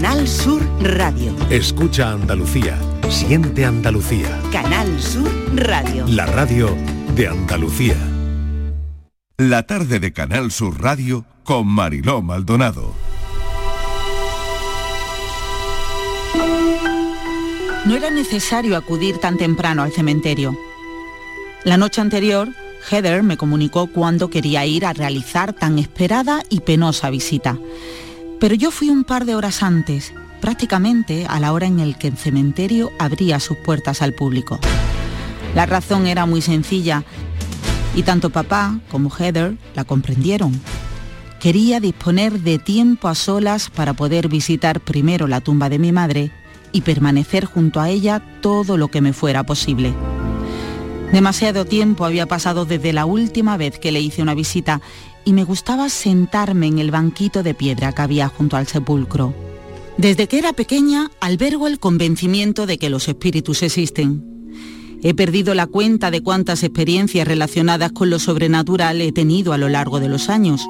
Canal Sur Radio. Escucha Andalucía. Siente Andalucía. Canal Sur Radio. La radio de Andalucía. La tarde de Canal Sur Radio con Mariló Maldonado. No era necesario acudir tan temprano al cementerio. La noche anterior, Heather me comunicó cuándo quería ir a realizar tan esperada y penosa visita. Pero yo fui un par de horas antes, prácticamente a la hora en el que el cementerio abría sus puertas al público. La razón era muy sencilla y tanto papá como Heather la comprendieron. Quería disponer de tiempo a solas para poder visitar primero la tumba de mi madre y permanecer junto a ella todo lo que me fuera posible. Demasiado tiempo había pasado desde la última vez que le hice una visita y me gustaba sentarme en el banquito de piedra que había junto al sepulcro. Desde que era pequeña albergo el convencimiento de que los espíritus existen. He perdido la cuenta de cuántas experiencias relacionadas con lo sobrenatural he tenido a lo largo de los años.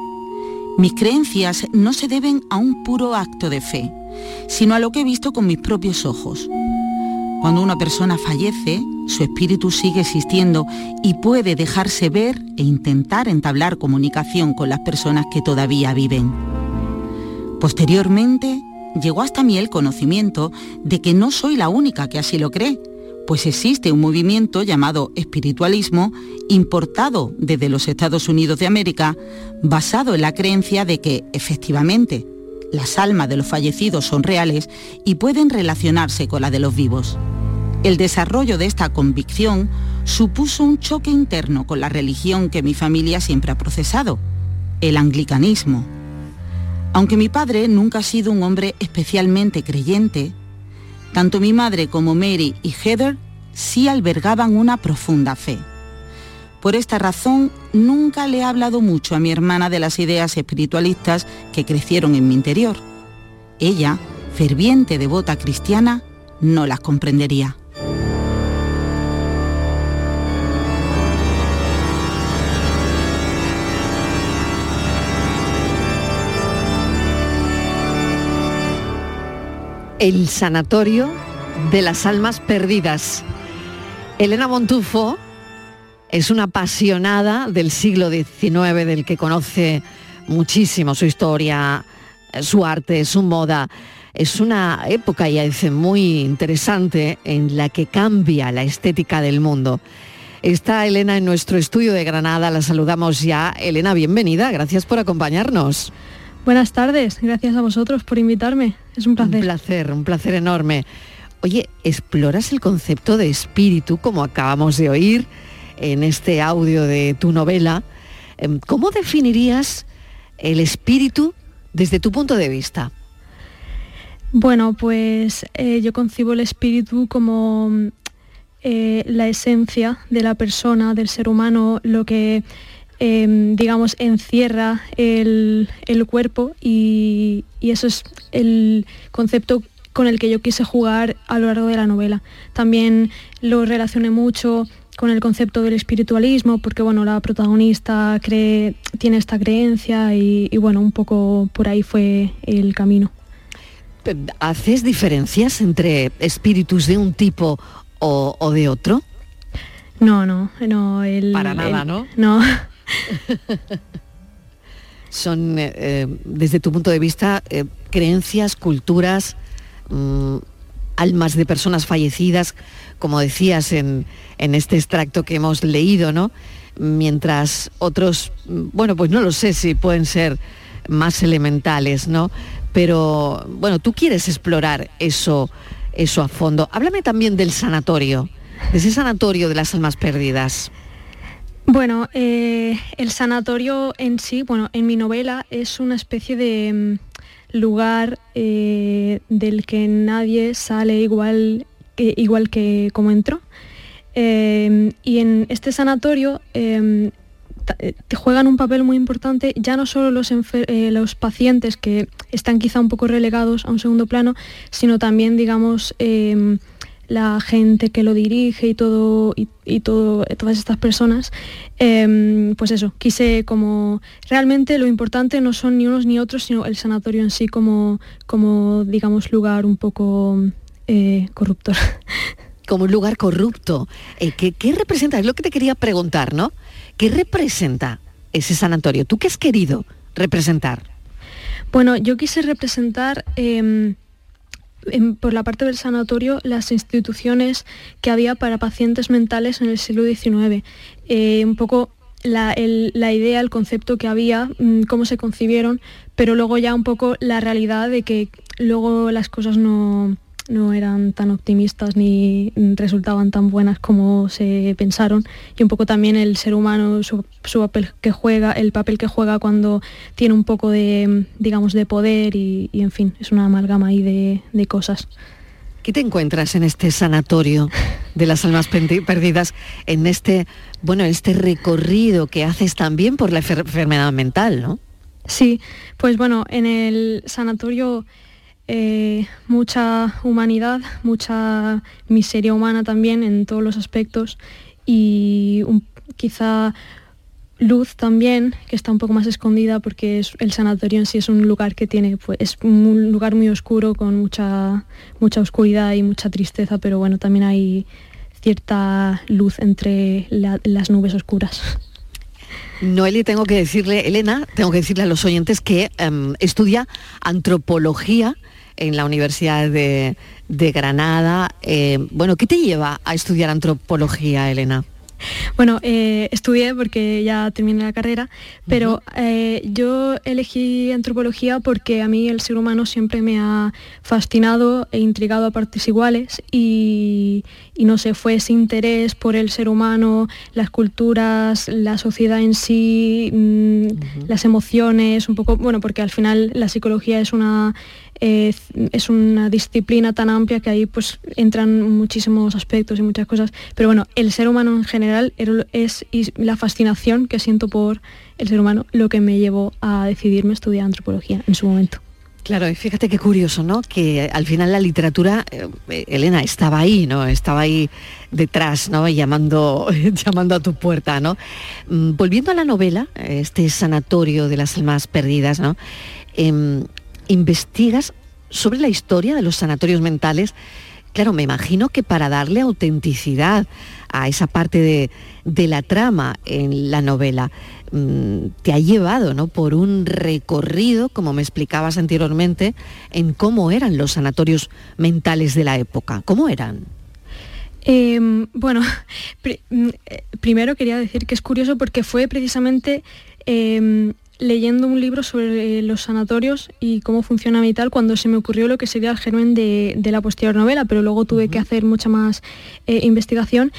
Mis creencias no se deben a un puro acto de fe, sino a lo que he visto con mis propios ojos. Cuando una persona fallece, su espíritu sigue existiendo y puede dejarse ver e intentar entablar comunicación con las personas que todavía viven. Posteriormente, llegó hasta mí el conocimiento de que no soy la única que así lo cree, pues existe un movimiento llamado espiritualismo importado desde los Estados Unidos de América, basado en la creencia de que, efectivamente, las almas de los fallecidos son reales y pueden relacionarse con la de los vivos. El desarrollo de esta convicción supuso un choque interno con la religión que mi familia siempre ha procesado, el anglicanismo. Aunque mi padre nunca ha sido un hombre especialmente creyente, tanto mi madre como Mary y Heather sí albergaban una profunda fe. Por esta razón, nunca le he hablado mucho a mi hermana de las ideas espiritualistas que crecieron en mi interior. Ella, ferviente devota cristiana, no las comprendería. El Sanatorio de las Almas Perdidas. Elena Montufo es una apasionada del siglo XIX, del que conoce muchísimo su historia, su arte, su moda. Es una época, ya dice, muy interesante en la que cambia la estética del mundo. Está Elena en nuestro estudio de Granada, la saludamos ya. Elena, bienvenida, gracias por acompañarnos. Buenas tardes, gracias a vosotros por invitarme. Es un placer. Un placer, un placer enorme. Oye, ¿exploras el concepto de espíritu como acabamos de oír en este audio de tu novela? Em, ¿Cómo definirías el espíritu desde tu punto de vista? Bueno, pues eh, yo concibo el espíritu como eh, la esencia de la persona, del ser humano, lo que Em, digamos, encierra el, cuerpo y, eso es el concepto con el que yo quise jugar a lo largo de la novela. También lo relacioné mucho con el concepto del espiritualismo, porque bueno, la protagonista cree, tiene esta creencia y, bueno, un poco por ahí fue el camino. ¿Haces diferencias entre espíritus de un tipo o, de otro? No, no, no. El, Para nada, ¿no? No. Son, eh, eh, desde tu punto de vista, eh, creencias, culturas, mm, almas de personas fallecidas, como decías en, este extracto que hemos leído, ¿no? Mientras otros, bueno, pues no lo sé si pueden ser más elementales, ¿no? Pero bueno, tú quieres explorar eso, eso a fondo. Háblame también del sanatorio, de ese sanatorio de las almas perdidas. Bueno, eh, el sanatorio en sí, bueno, en mi novela es una especie de lugar eh, del que nadie sale igual que, igual que como entró. Em, y en este sanatorio em, eh, juegan un papel muy importante ya no solo los, los, pacientes que están quizá un poco relegados a un segundo plano, sino también, digamos, em, la gente que lo dirige y todo y, todo todas estas personas em, pues eso quise como realmente lo importante no son ni unos ni otros sino el sanatorio en sí como como digamos lugar un poco eh, corrupto. Como un lugar corrupto. Eh, ¿qué, ¿qué, representa es lo que te quería preguntar no qué representa ese sanatorio tú qué has querido representar bueno yo quise representar por la parte del sanatorio las instituciones que había para pacientes mentales en el siglo XIX. Eh, un poco la, idea, el concepto que había, mm, cómo se concibieron, pero luego ya un poco la realidad de que luego las cosas no, no eran tan optimistas ni resultaban tan buenas como se pensaron y un poco también el ser humano su, papel que juega el papel que juega cuando tiene un poco de digamos de poder y, en fin es una amalgama ahí de, de, cosas ¿Qué te encuentras en este sanatorio de las almas perdidas, en este, bueno, este recorrido que haces también por la enfermedad mental, ¿no? Sí, pues bueno, en el sanatorio eh, mucha humanidad, mucha miseria humana también en todos los aspectos y quizá luz también, que está un poco más escondida porque es, el sanatorio en sí es un lugar que tiene, pues, es un lugar muy oscuro con mucha, mucha oscuridad y mucha tristeza, pero bueno, también hay cierta luz entre las nubes oscuras. Noeli, tengo que decirle, Elena, tengo que decirle a los oyentes que em, estudia antropología en la Universidad de, Granada. Eh, bueno, ¿qué te lleva a estudiar antropología, Elena? Bueno, eh, estudié porque ya terminé la carrera, pero eh, yo elegí antropología porque a mí el ser humano siempre me ha fascinado e intrigado a partes iguales y, no sé, fue ese interés por el ser humano, las culturas, la sociedad en sí, mm, las emociones, un poco, bueno, porque al final la psicología es una es una disciplina tan amplia que ahí pues entran muchísimos aspectos y muchas cosas. Pero bueno, el ser humano en general es la fascinación que siento por el ser humano lo que me llevó a decidirme estudiar antropología en su momento. Claro, y fíjate qué curioso, ¿no? Que al final la literatura, eh, Elena, estaba ahí, ¿no? Estaba ahí detrás, ¿no? Llamando, llamando a tu puerta, ¿no? Mm, volviendo a la novela, este sanatorio de las almas perdidas, ¿no? Em, investigas sobre la historia de los sanatorios mentales, claro, me imagino que para darle autenticidad a esa parte de, la trama en la novela, mm, te ha llevado ¿no? por un recorrido, como me explicabas anteriormente, en cómo eran los sanatorios mentales de la época. ¿Cómo eran? Em, bueno, mm, eh, primero quería decir que es curioso porque fue precisamente em, leyendo un libro sobre los sanatorios y cómo funcionan y tal, cuando se me ocurrió lo que sería el germen de, la posterior novela, pero luego tuve que hacer mucha más eh, investigación.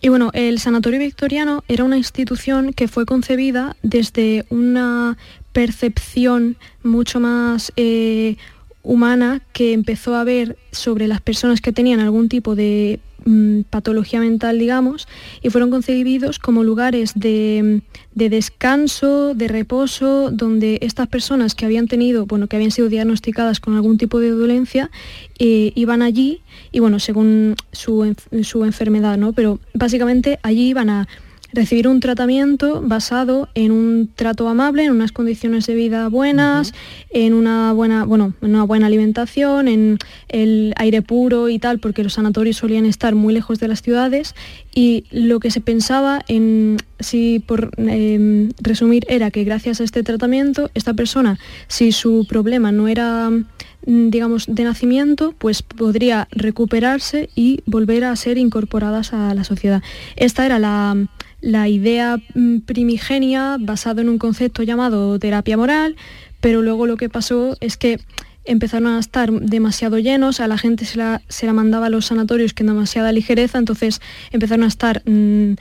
Y bueno, el Sanatorio Victoriano era una institución que fue concebida desde una percepción mucho más eh, humana que empezó a ver sobre las personas que tenían algún tipo de Mm, patología mental, digamos, y fueron concebidos como lugares de, descanso, de reposo, donde estas personas que habían tenido, bueno, que habían sido diagnosticadas con algún tipo de dolencia, eh, iban allí y bueno, según su, su enfermedad, ¿no? Pero básicamente allí iban a recibir un tratamiento basado en un trato amable, en unas condiciones de vida buenas, en una buena, bueno, en una buena alimentación, en el aire puro y tal, porque los sanatorios solían estar muy lejos de las ciudades y lo que se pensaba en si por em, resumir era que gracias a este tratamiento esta persona si su problema no era mm, digamos de nacimiento pues podría recuperarse y volver a ser incorporadas a la sociedad. Esta era la la idea mm, primigenia basada en un concepto llamado terapia moral, pero luego lo que pasó es que empezaron a estar demasiado llenos, a la gente se la, se la mandaba a los sanatorios con demasiada ligereza, entonces empezaron a estar mm,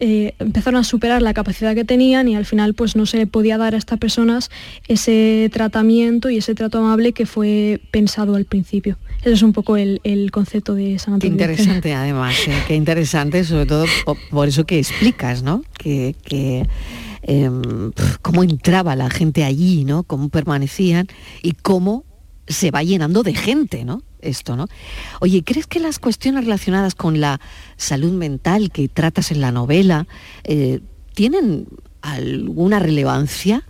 eh, empezaron a superar la capacidad que tenían y al final pues no se podía dar a estas personas ese tratamiento y ese trato amable que fue pensado al principio. Ese es un poco el, concepto de sanatorio. Qué interesante además, ¿eh? qué interesante, sobre todo por, eso que explicas, ¿no? Que, em, cómo entraba la gente allí, ¿no? Cómo permanecían y cómo se va llenando de gente, ¿no? esto, ¿no? Oye, ¿crees que las cuestiones relacionadas con la salud mental que tratas en la novela eh, tienen alguna relevancia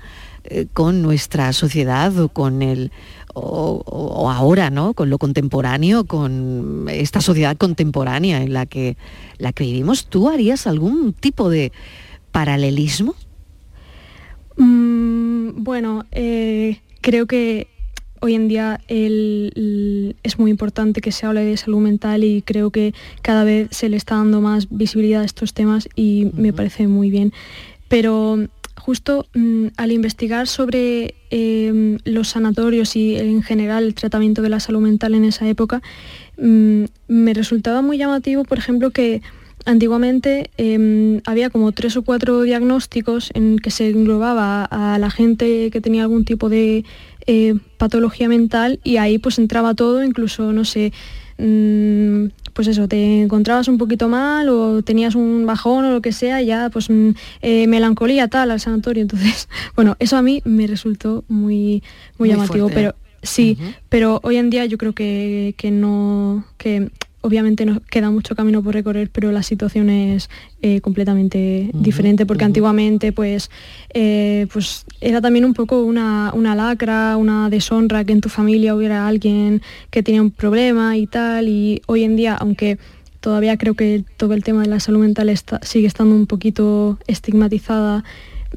eh, con nuestra sociedad o con el o, ahora, ¿no? Con lo contemporáneo, con esta sociedad contemporánea en la que la que vivimos. ¿Tú harías algún tipo de paralelismo? Mm, bueno, eh, creo que hoy en día es muy importante que se hable de salud mental y creo que cada vez se le está dando más visibilidad a estos temas y me parece muy bien. Pero justo mm, al investigar sobre em, los sanatorios y en general el tratamiento de la salud mental en esa época, mm, me resultaba muy llamativo, por ejemplo, que antiguamente em, había como tres o cuatro diagnósticos en que se englobaba a la gente que tenía algún tipo de eh, patología mental y ahí pues entraba todo, incluso, no sé, mm, pues eso, te encontrabas un poquito mal o tenías un bajón o lo que sea, ya pues mm, eh, melancolía tal al sanatorio. Entonces, bueno, eso a mí me resultó muy, muy, llamativo, pero sí, pero hoy en día yo creo que, que no, que obviamente nos queda mucho camino por recorrer, pero la situación es eh, completamente diferente, porque antiguamente pues, eh, pues era también un poco una, lacra, una deshonra que en tu familia hubiera alguien que tenía un problema y tal, y hoy en día, aunque todavía creo que todo el tema de la salud mental está, sigue estando un poquito estigmatizada,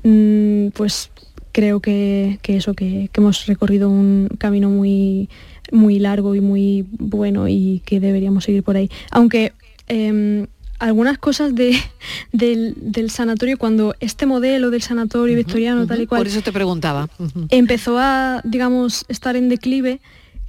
mm, pues creo que, eso, que hemos recorrido un camino muy muy largo y muy bueno y que deberíamos seguir por ahí. Aunque em, algunas cosas de, del, sanatorio, cuando este modelo del sanatorio victoriano tal y cual... Por eso te preguntaba. Empezó a, digamos, estar en declive.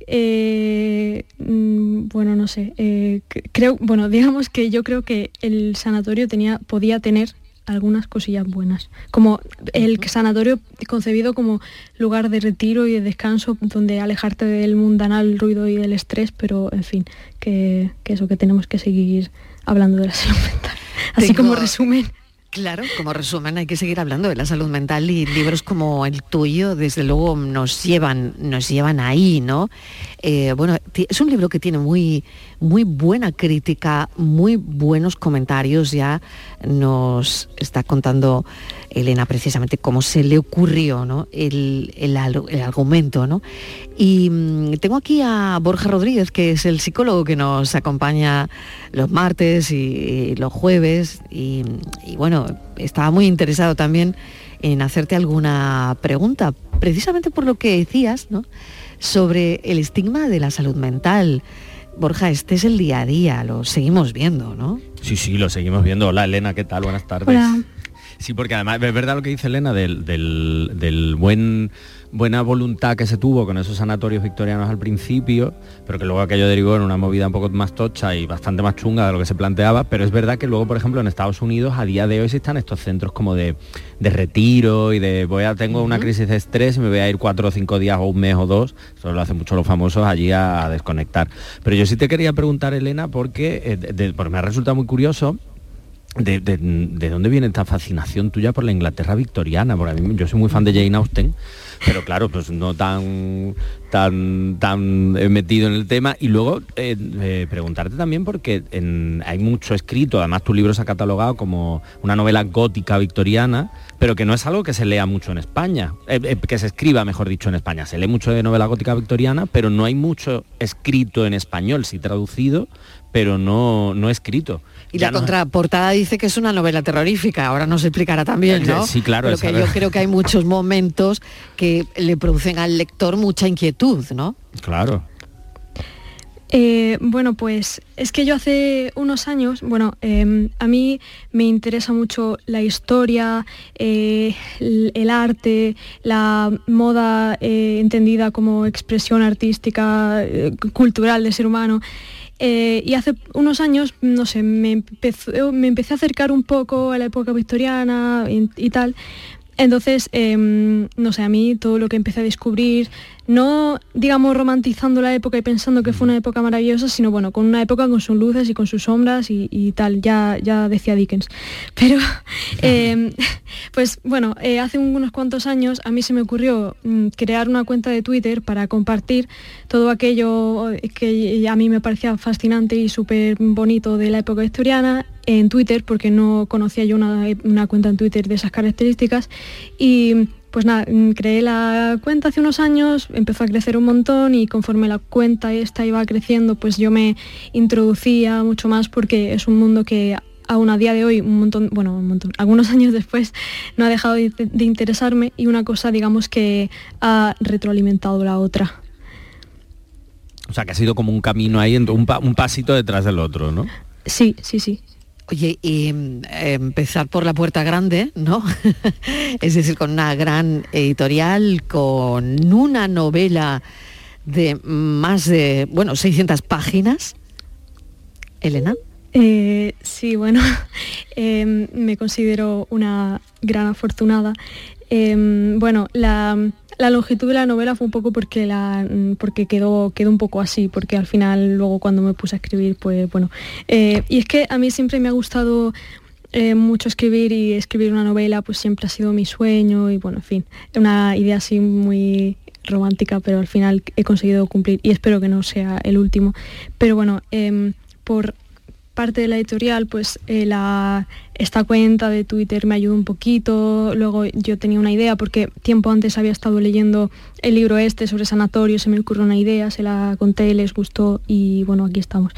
Eh, mm, bueno, no sé, eh, creo, bueno, digamos que yo creo que el sanatorio tenía, podía tener algunas cosillas buenas, como el sanatorio concebido como lugar de retiro y de descanso, donde alejarte del mundanal ruido y del estrés, pero en fin, que, eso, que tenemos que seguir hablando de la salud mental. Así como resumen. Claro, como resumen hay que seguir hablando de la salud mental y libros como el tuyo, desde luego, nos llevan, nos llevan ahí, ¿no? Eh, bueno, es un libro que tiene muy, muy buena crítica, muy buenos comentarios. Ya nos está contando Elena precisamente cómo se le ocurrió ¿no? el, el, argumento. ¿no? Y mm, tengo aquí a Borja Rodríguez, que es el psicólogo que nos acompaña los martes y, los jueves. Y, bueno, estaba muy interesado también en hacerte alguna pregunta, precisamente por lo que decías, ¿no? sobre el estigma de la salud mental. Borja, este es el día a día, lo seguimos viendo, ¿no? Sí, sí, lo seguimos viendo. Hola Elena, ¿qué tal? Buenas tardes. Sí, porque además es verdad lo que dice Elena del, buen buena voluntad que se tuvo con esos sanatorios victorianos al principio, pero que luego aquello derivó en una movida un poco más tocha y bastante más chunga de lo que se planteaba, pero es verdad que luego, por ejemplo, en Estados Unidos a día de hoy están estos centros como de, retiro y de voy a tengo una crisis de estrés y me voy a ir cuatro o cinco días o un mes o dos, eso lo hacen mucho los famosos allí a, desconectar. Pero yo sí te quería preguntar, Elena, porque, eh, porque me ha resultado muy curioso de, dónde viene esta fascinación tuya por la Inglaterra victoriana? Porque a mí, yo soy muy fan de Jane Austen, pero claro, pues no tan tan tan metido en el tema. Y luego eh, eh, preguntarte también porque hay mucho escrito, además tu libro se ha catalogado como una novela gótica victoriana, pero que no es algo que se lea mucho en España, eh, que se escriba, mejor dicho, en España. Se lee mucho de novela gótica victoriana, pero no hay mucho escrito en español, sí traducido, pero no, no escrito. Y la contraportada dice que es una novela terrorífica, ahora nos explicará también, ¿no? Sí, claro. Pero que yo creo que hay muchos momentos que le producen al lector mucha inquietud, ¿no? Claro. Eh, bueno, pues es que yo hace unos años, bueno, em, a mí me interesa mucho la historia, eh, el, arte, la moda eh, entendida como expresión artística, cultural del ser humano. Eh, y hace unos años, no sé, me, me empecé a acercar un poco a la época victoriana y, tal. Entonces, em, no sé, a mí todo lo que empecé a descubrir, no digamos romantizando la época y pensando que fue una época maravillosa, sino bueno, con una época con sus luces y con sus sombras y, tal, ya, ya decía Dickens. Pero, em, pues bueno, eh, hace unos cuantos años a mí se me ocurrió mm, crear una cuenta de Twitter para compartir todo aquello que a mí me parecía fascinante y súper bonito de la época victoriana en Twitter, porque no conocía yo una, una cuenta en Twitter de esas características. Y pues nada, mm, creé la cuenta hace unos años, empezó a crecer un montón y conforme la cuenta esta iba creciendo, pues yo me introducía mucho más porque es un mundo que aún a día de hoy, un montón, bueno, un montón, algunos años después, no ha dejado de, interesarme y una cosa, digamos, que ha retroalimentado la otra. O sea, que ha sido como un camino ahí, un, un pasito detrás del otro, ¿no? Sí, sí, sí. Oye, y mm, empezar por la puerta grande, ¿no? es decir, con una gran editorial, con una novela de más de, bueno, 600 páginas. Elena. Eh, sí, bueno, em, me considero una gran afortunada. Em, bueno, la, la longitud de la novela fue un poco porque, la, mm, porque quedó, quedó un poco así, porque al final luego cuando me puse a escribir, pues bueno. Eh, y es que a mí siempre me ha gustado eh, mucho escribir y escribir una novela pues siempre ha sido mi sueño y bueno, en fin, una idea así muy romántica, pero al final he conseguido cumplir y espero que no sea el último. Pero bueno, em, por parte de la editorial, pues eh, esta cuenta de Twitter me ayudó un poquito, luego yo tenía una idea porque tiempo antes había estado leyendo el libro este sobre sanatorio, se me ocurrió una idea, se la conté, les gustó y bueno, aquí estamos.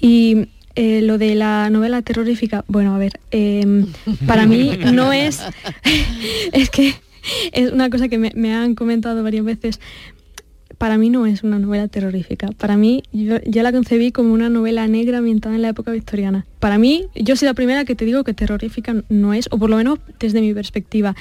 Y eh, lo de la novela terrorífica, bueno, a ver, em, para mí no es, es que es una cosa que me han comentado varias veces, para mí no es una novela terrorífica. Para mí, yo, la concebí como una novela negra ambientada en la época victoriana. Para mí, yo soy la primera que te digo que terrorífica no es, o por lo menos desde mi perspectiva.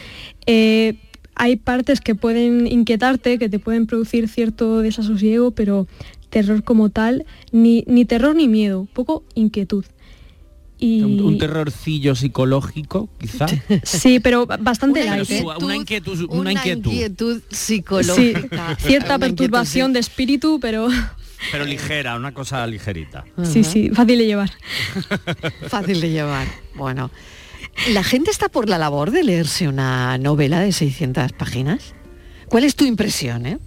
Eh, hay partes que pueden inquietarte, que te pueden producir cierto desasosiego, pero terror como tal, ni, ni terror ni miedo, poco inquietud. Un, terrorcillo psicológico, quizá. Sí, pero bastante una Una inquietud, una, inquietud. psicológica. cierta perturbación de espíritu, pero... Pero ligera, una cosa ligerita. Sí, sí, fácil de llevar. fácil de llevar. Bueno, ¿la gente está por la labor de leerse una novela de 600 páginas? ¿Cuál es tu impresión, eh?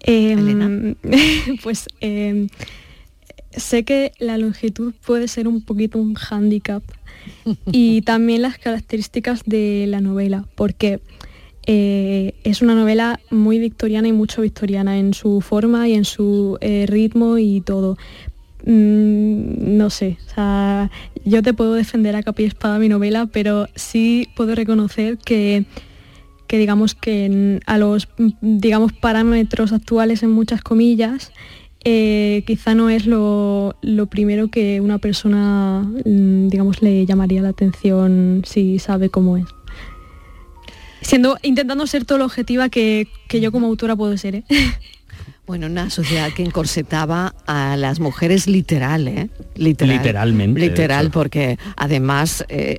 Em, pues... Em, sé que la longitud puede ser un poquito un hándicap y también las características de la novela, porque eh, es una novela muy victoriana y mucho victoriana en su forma y en su eh, ritmo y todo. Mm, no sé, yo te puedo defender a capa y espada mi novela, pero sí puedo reconocer que que digamos que a los digamos parámetros actuales en muchas comillas eh, quizá no es lo, primero que una persona, mm, digamos, le llamaría la atención si sabe cómo es. Siendo, intentando ser todo lo objetiva que, yo como autora puedo ser. ¿eh? Bueno, una sociedad que encorsetaba a las mujeres literal, ¿eh? Literalmente. Literal, porque además eh,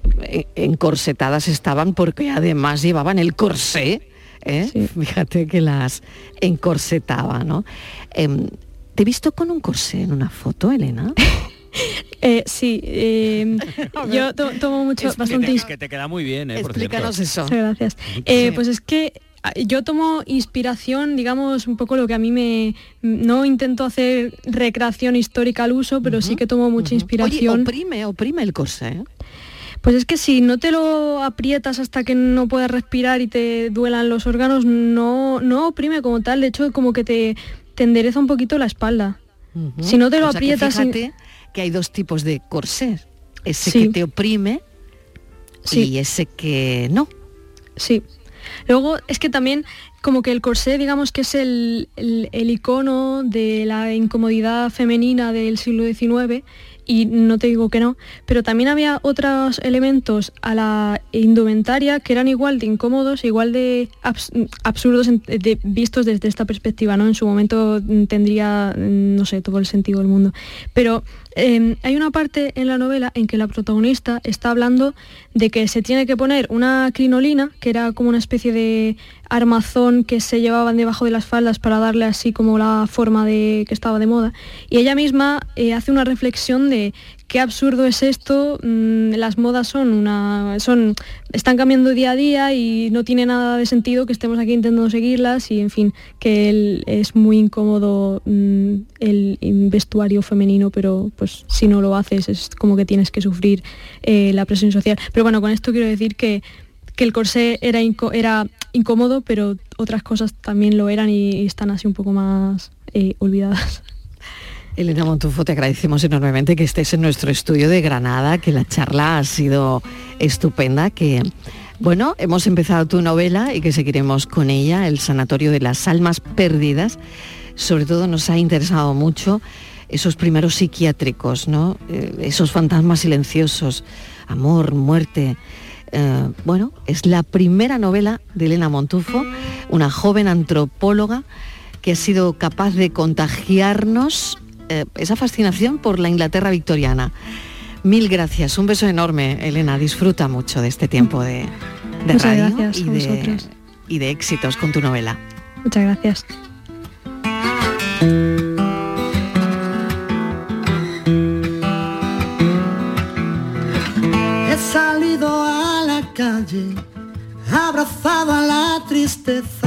encorsetadas estaban porque además llevaban el corsé. Fíjate que las encorsetaba, ¿no? Em, ¿Te he visto con un corsé en una foto, Elena? Eh, sí, em, yo tomo mucho, bastante... Que te queda muy bien, ¿eh? Explícanos eso. gracias. Eh, pues es que ah, yo tomo inspiración, digamos, un poco lo que a mí me... No intento hacer recreación histórica al uso, pero sí que tomo mucha inspiración. Oye, oprime, oprime el corsé. Pues es que si no te lo aprietas hasta que no puedas respirar y te duelan los órganos, no, no oprime como tal. De hecho, como que te, te endereza un poquito la espalda. Si no te lo aprietas... Que fíjate que hay dos tipos de corsé. Ese que te oprime y ese que no. Sí. Luego es que también como que el corsé digamos que es el, el, icono de la incomodidad femenina del siglo XIX y no te digo que no, pero también había otros elementos a la indumentaria que eran igual de incómodos, igual de absurdos vistos desde esta perspectiva, ¿no? En su momento tendría, no sé, todo el sentido del mundo. Pero Em, hay una parte en la novela en que la protagonista está hablando de que se tiene que poner una crinolina, que era como una especie de armazón que se llevaban debajo de las faldas para darle así como la forma de que estaba de moda. Y ella misma eh, hace una reflexión de qué absurdo es esto, mm, las modas son una. son. están cambiando día a día y no tiene nada de sentido que estemos aquí intentando seguirlas y en fin, que es muy incómodo mm, el vestuario femenino, pero pues si no lo haces es como que tienes que sufrir eh, la presión social. Pero bueno, con esto quiero decir que, el corsé era, era incómodo, pero otras cosas también lo eran y, están así un poco más eh, olvidadas. Elena Montufo, te agradecemos enormemente que estés en nuestro estudio de Granada, que la charla ha sido estupenda, que bueno, hemos empezado tu novela y que seguiremos con ella, El Sanatorio de las Almas Perdidas. Sobre todo nos ha interesado mucho esos primeros psiquiátricos, ¿no? Eh, esos fantasmas silenciosos, amor, muerte. Eh, bueno, es la primera novela de Elena Montufo, una joven antropóloga que ha sido capaz de contagiarnos eh, esa fascinación por la Inglaterra victoriana. Mil gracias, un beso enorme, Elena. Disfruta mucho de este tiempo de, radio y, de, y de éxitos con tu novela. Muchas gracias. He salido a la calle, abrazado a la tristeza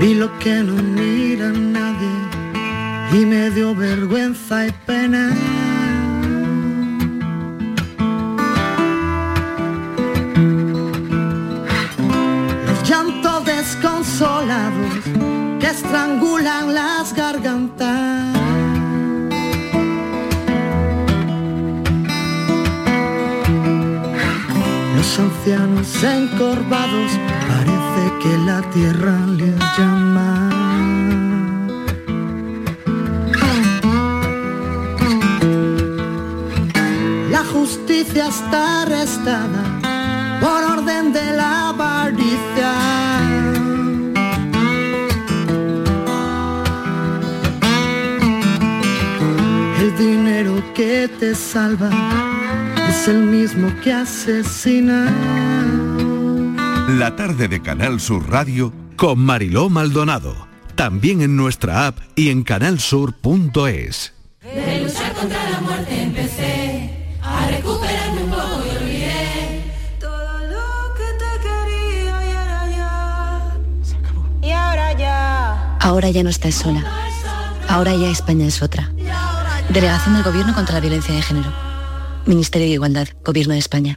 Vi lo que no mira nadie y me dio vergüenza y pena. Los llantos desconsolados que estrangulan las gargantas. Los ancianos encorvados que la tierra le llama. La justicia está arrestada por orden de la avaricia. El dinero que te salva es el mismo que asesina. La tarde de Canal Sur Radio con Mariló Maldonado. También en nuestra app y en canalsur.es. De luchar contra la muerte empecé a recuperarme un poco y olvidé todo lo que te quería y ahora ya. Se acabó. Y ahora ya. Ahora ya no estás sola. Ahora ya España es otra. Delegación del Gobierno contra la Violencia de Género. Ministerio de Igualdad, Gobierno de España.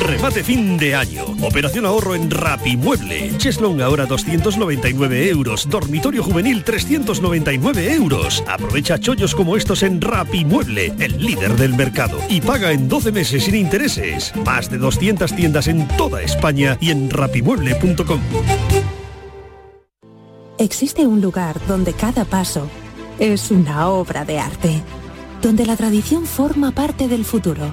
Remate fin de año. Operación ahorro en Rapimueble. Cheslong ahora 299 euros. Dormitorio juvenil 399 euros. Aprovecha chollos como estos en Rapimueble, el líder del mercado. Y paga en 12 meses sin intereses. Más de 200 tiendas en toda España y en rapimueble.com. Existe un lugar donde cada paso es una obra de arte. Donde la tradición forma parte del futuro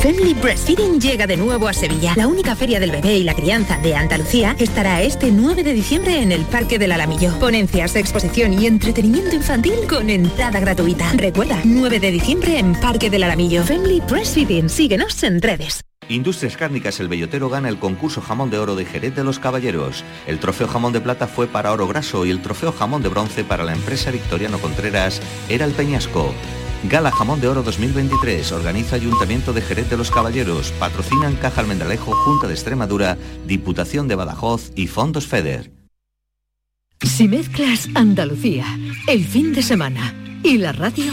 Family Breastfeeding llega de nuevo a Sevilla. La única feria del bebé y la crianza de Andalucía estará este 9 de diciembre en el Parque del Alamillo. Ponencias, exposición y entretenimiento infantil con entrada gratuita. Recuerda, 9 de diciembre en Parque del Alamillo. Family Breastfeeding. Síguenos en redes. Industrias Cárnicas El Bellotero gana el concurso Jamón de Oro de Jerez de los Caballeros. El trofeo Jamón de Plata fue para Oro Graso y el trofeo Jamón de Bronce para la empresa Victoriano Contreras era el Peñasco. Gala Jamón de Oro 2023 organiza Ayuntamiento de Jerez de los Caballeros, patrocinan Caja Almendralejo, Junta de Extremadura, Diputación de Badajoz y Fondos FEDER. Si mezclas Andalucía, el fin de semana y la radio,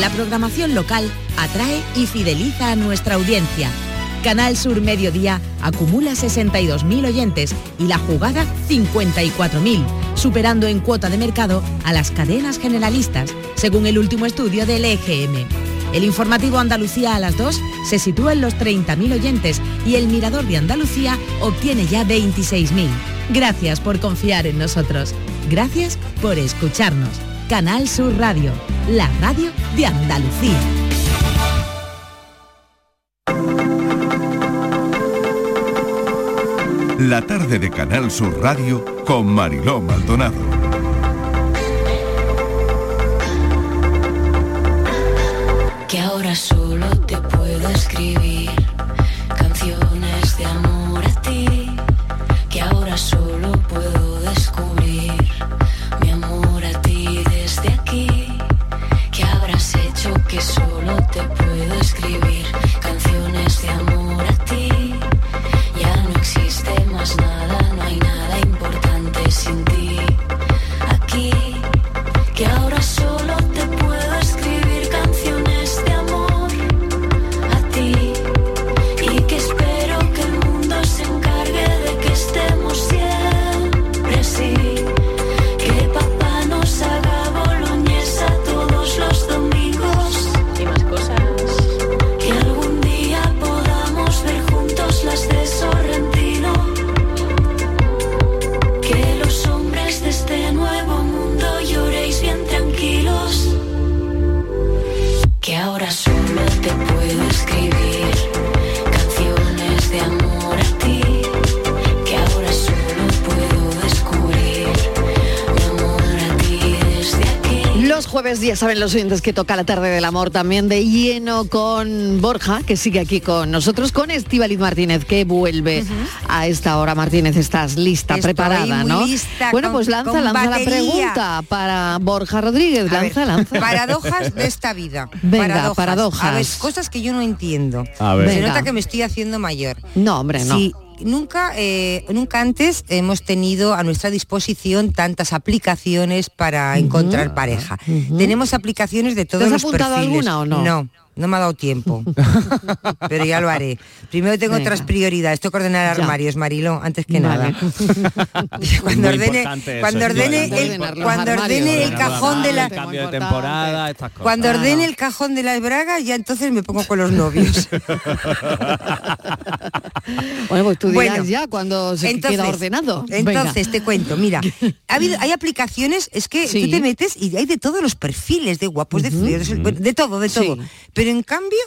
La programación local atrae y fideliza a nuestra audiencia. Canal Sur Mediodía acumula 62.000 oyentes y la jugada 54.000, superando en cuota de mercado a las cadenas generalistas, según el último estudio del EGM. El informativo Andalucía a las 2 se sitúa en los 30.000 oyentes y el Mirador de Andalucía obtiene ya 26.000. Gracias por confiar en nosotros. Gracias por escucharnos. Canal Sur Radio, la radio de Andalucía. La tarde de Canal Sur Radio con Mariló Maldonado. que ahora solo te puedo escribir ya saben los oyentes que toca la tarde del amor también de lleno con Borja, que sigue aquí con nosotros, con Estivaliz Martínez, que vuelve a esta hora. Martínez, estás lista, Estoy preparada, muy ¿no? lista, bueno, con- pues lanza, lanza la pregunta para Borja Rodríguez. A Lanza, ver, lanza. Paradojas de esta vida. Venga, paradojas. A ver, cosas que yo no entiendo. A ver. Se Venga. nota que me estoy haciendo mayor. No, hombre, no. Nunca, eh, nunca antes hemos tenido a nuestra disposición tantas aplicaciones para encontrar pareja. Tenemos aplicaciones de todos has los apuntado perfiles. alguna o no? No. No me ha dado tiempo. Pero ya lo haré. Primero tengo Venga. otras prioridades. Tengo que ordenar Ya. armarios, Marilo, antes que Vale. nada. cuando Muy ordene, cuando ordene el, cuando ordene el cajón de la de temporada, estas cosas. cuando ordene el cajón de las bragas, ya entonces me pongo con los novios. Bueno, pues tú dirás Bueno, ya cuando se entonces, queda ordenado. Venga. Entonces te cuento, mira, ha habido, hay aplicaciones, es que Sí. tú te metes y hay de todos los perfiles, de guapos, de feos, de, de todo, de todo. Sí. Pero en cambio,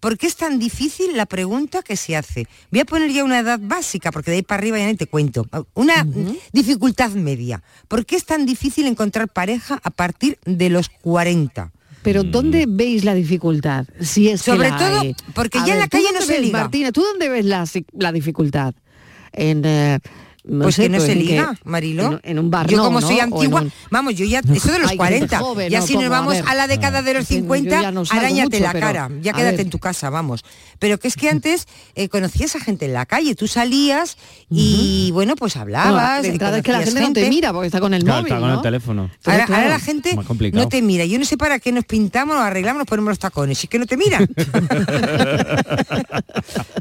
¿por qué es tan difícil la pregunta que se hace? Voy a poner ya una edad básica, porque de ahí para arriba ya ni te cuento. Una dificultad media. ¿Por qué es tan difícil encontrar pareja a partir de los 40? Pero ¿dónde veis la dificultad? Si es que Sobre la todo, hay? porque A ya en la ¿tú calle no se ves, liga? Martina, ¿tú dónde ves la, la dificultad? En, eh, no pues sé, que no pues se en liga, que- Marilo. En, en un bar Yo no, como ¿no? soy antigua, un- vamos, yo ya, eso de los gente 40. joven, ya ¿no? si nos a vamos ver. a, la década de los En fin, yo 50, ya no salgo arañate mucho, la pero, cara, ya quédate en tu casa, vamos. Pero que es que antes eh, conocías a gente en la calle, tú salías y bueno, pues No, hablabas. de y entrada es que la gente, no te mira porque está con el Claro, móvil, está con ¿no? el teléfono. Ahora, la gente no te mira. Yo no sé para qué nos pintamos, nos arreglamos, nos ponemos los tacones. Y que no te mira.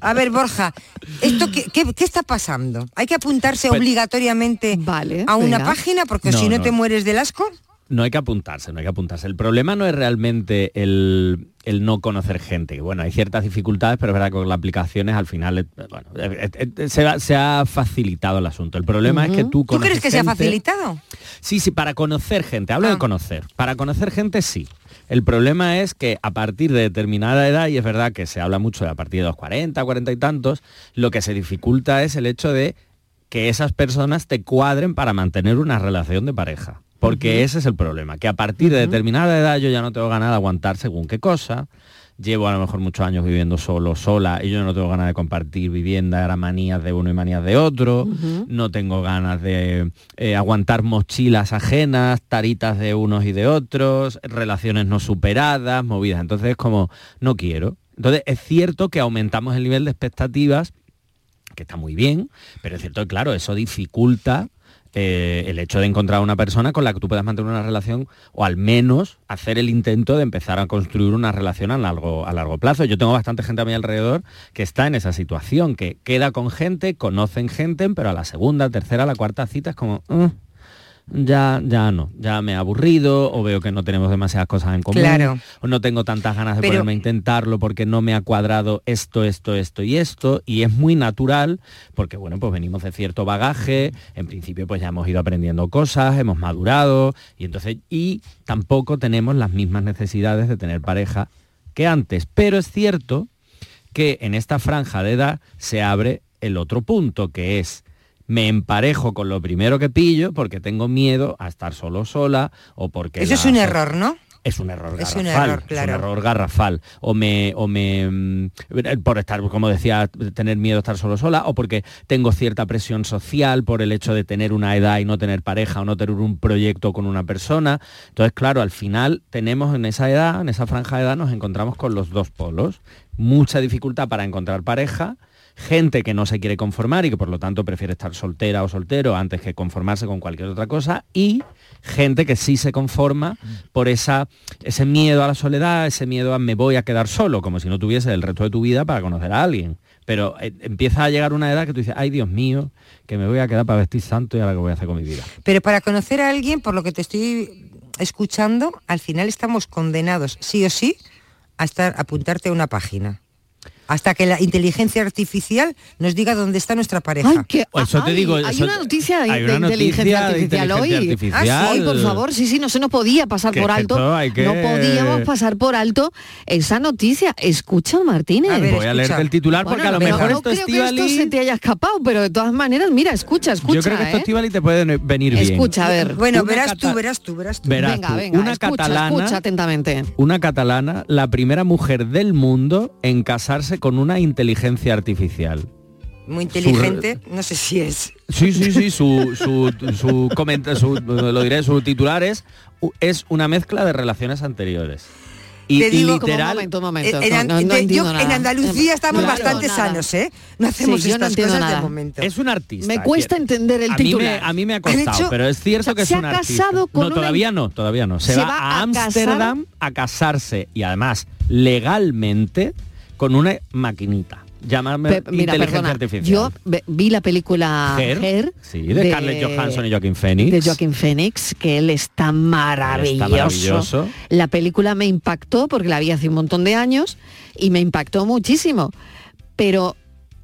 a ver, Borja, ¿esto qué, qué- qué está pasando? ¿Hay que apuntarse Pues- obligatoriamente a una venga. página? Porque No, si no, no. te mueres del asco. No hay que apuntarse, no hay que apuntarse. El problema no es realmente el, el no conocer gente. Bueno, hay ciertas dificultades, pero es verdad que con las aplicaciones al final eh, bueno, eh, eh, se, ha, se ha facilitado el asunto. El problema es que tú ¿Tú conoces crees que se ha facilitado? Sí, sí, para conocer gente. Hablo de Ah. conocer. Para conocer gente sí. El problema es que a partir de determinada edad, y es verdad que se habla mucho de a partir de los 40, 40 y tantos, lo que se dificulta es el hecho de que esas personas te cuadren para mantener una relación de pareja. Porque ese es el problema, que a partir de determinada edad yo ya no tengo ganas de aguantar según qué cosa. Llevo a lo mejor muchos años viviendo solo, sola, y yo no tengo ganas de compartir vivienda, era manías de uno y manías de otro. No tengo ganas de eh, aguantar mochilas ajenas, taritas de unos y de otros, relaciones no superadas, movidas. Entonces es como, no quiero. Entonces es cierto que aumentamos el nivel de expectativas que está muy bien, pero es cierto claro, eso dificulta eh, el hecho de encontrar una persona con la que tú puedas mantener una relación o al menos hacer el intento de empezar a construir una relación a largo, a largo plazo. Yo tengo bastante gente a mi alrededor que está en esa situación, que queda con gente, conocen gente, pero a la segunda, tercera, la cuarta cita es como... "Uh, ya, ya no, ya me he aburrido o veo que no tenemos demasiadas cosas en común Claro. o no tengo tantas ganas de Pero- ponerme a intentarlo porque no me ha cuadrado esto, esto, esto y esto. Y es muy natural porque bueno, pues venimos de cierto bagaje, en principio pues ya hemos ido aprendiendo cosas, hemos madurado y entonces y tampoco tenemos las mismas necesidades de tener pareja que antes, pero es cierto que en esta franja de edad se abre el otro punto que es me emparejo con lo primero que pillo porque tengo miedo a estar solo sola o porque Eso es un error, ¿no? es un error Es garrafal. un error, es claro. un error garrafal. O me, o me mm, por estar, como decía, tener miedo a estar solo sola, o porque tengo cierta presión social por el hecho de tener una edad y no tener pareja o no tener un proyecto con una persona. Entonces, claro, al final tenemos en esa edad, en esa franja de edad, nos encontramos con los dos polos. Mucha dificultad para encontrar pareja gente que no se quiere conformar y que por lo tanto prefiere estar soltera o soltero antes que conformarse con cualquier otra cosa y gente que sí se conforma por esa, ese miedo a la soledad, ese miedo a me voy a quedar solo, como si no tuviese el resto de tu vida para conocer a alguien. Pero eh, empieza a llegar una edad que tú dices, ay Dios mío, que me voy a quedar para vestir santo y ahora qué voy a hacer con mi vida. Pero para conocer a alguien, por lo que te estoy escuchando, al final estamos condenados, sí o sí, a estar, a apuntarte a una página. Hasta que la inteligencia artificial nos diga dónde está nuestra pareja. Ay, que- Eso te digo, hay eso- una noticia de, hay de una inteligencia de artificial hoy. Ah, sí, por favor, sí, sí, no se nos podía pasar por alto. que- No podíamos pasar por alto esa noticia. Escucha, Martínez. A ver, Voy a leerte el titular porque Bueno, a lo pero mejor no esto creo que esto se te haya escapado, pero de todas maneras, mira, escucha, escucha. Yo creo que esto ¿eh? Estivali te puede venir bien. Escucha, a ver. Bueno, verás cata- tú, verás tú, verás tú. Verás venga, tú, venga, una escucha, catalana escucha atentamente. una catalana, la primera mujer del mundo en casarse con una inteligencia artificial. Muy inteligente, no sé si es. Sí, sí, sí, su, su, su, comenta- su- lo diré, su titular es, es una mezcla de relaciones anteriores. Y Te digo- literal... Un momento, un momento. En, no, de- yo- nada. en Andalucía estamos Claro. bastante Nada. sanos, ¿eh? No hacemos Sí, no estas cosas de nada. momento. Es un artista. Me cuesta entender el a mí me- titular. a mí me ha costado, hecho- pero es cierto o sea, que es se un ha artista. casado con no, una- todavía no, todavía no. Se, Se va, va a a casar- Ámsterdam a casarse y además legalmente con una maquinita. Llamarme Pe- mira, inteligencia perdona, artificial. yo vi la película Her, Her, sí, de Scarlett Johansson y Joaquin Phoenix. De Joaquin Phoenix, que él está maravilloso. maravilloso. La película me impactó porque la vi hace un montón de años y me impactó muchísimo. Pero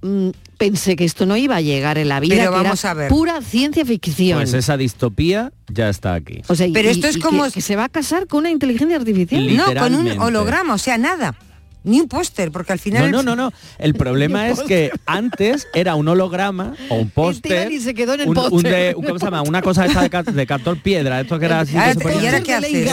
mm, pensé que esto no iba a llegar en la vida, Pero que vamos era a ver. pura ciencia ficción. Pues esa distopía ya está aquí. O sea, y- Pero esto es y como- que, que se va a casar con una inteligencia artificial. No, con un holograma, o sea, nada. Ni un póster, porque al final... No, no, no, no. El problema es que antes era un holograma o un póster. y se quedó en el un- un póster. de- un- ¿Cómo se llama? Una cosa esta de, de cartón piedra. Esto que era así. que ponía- ¿y ahora qué haces?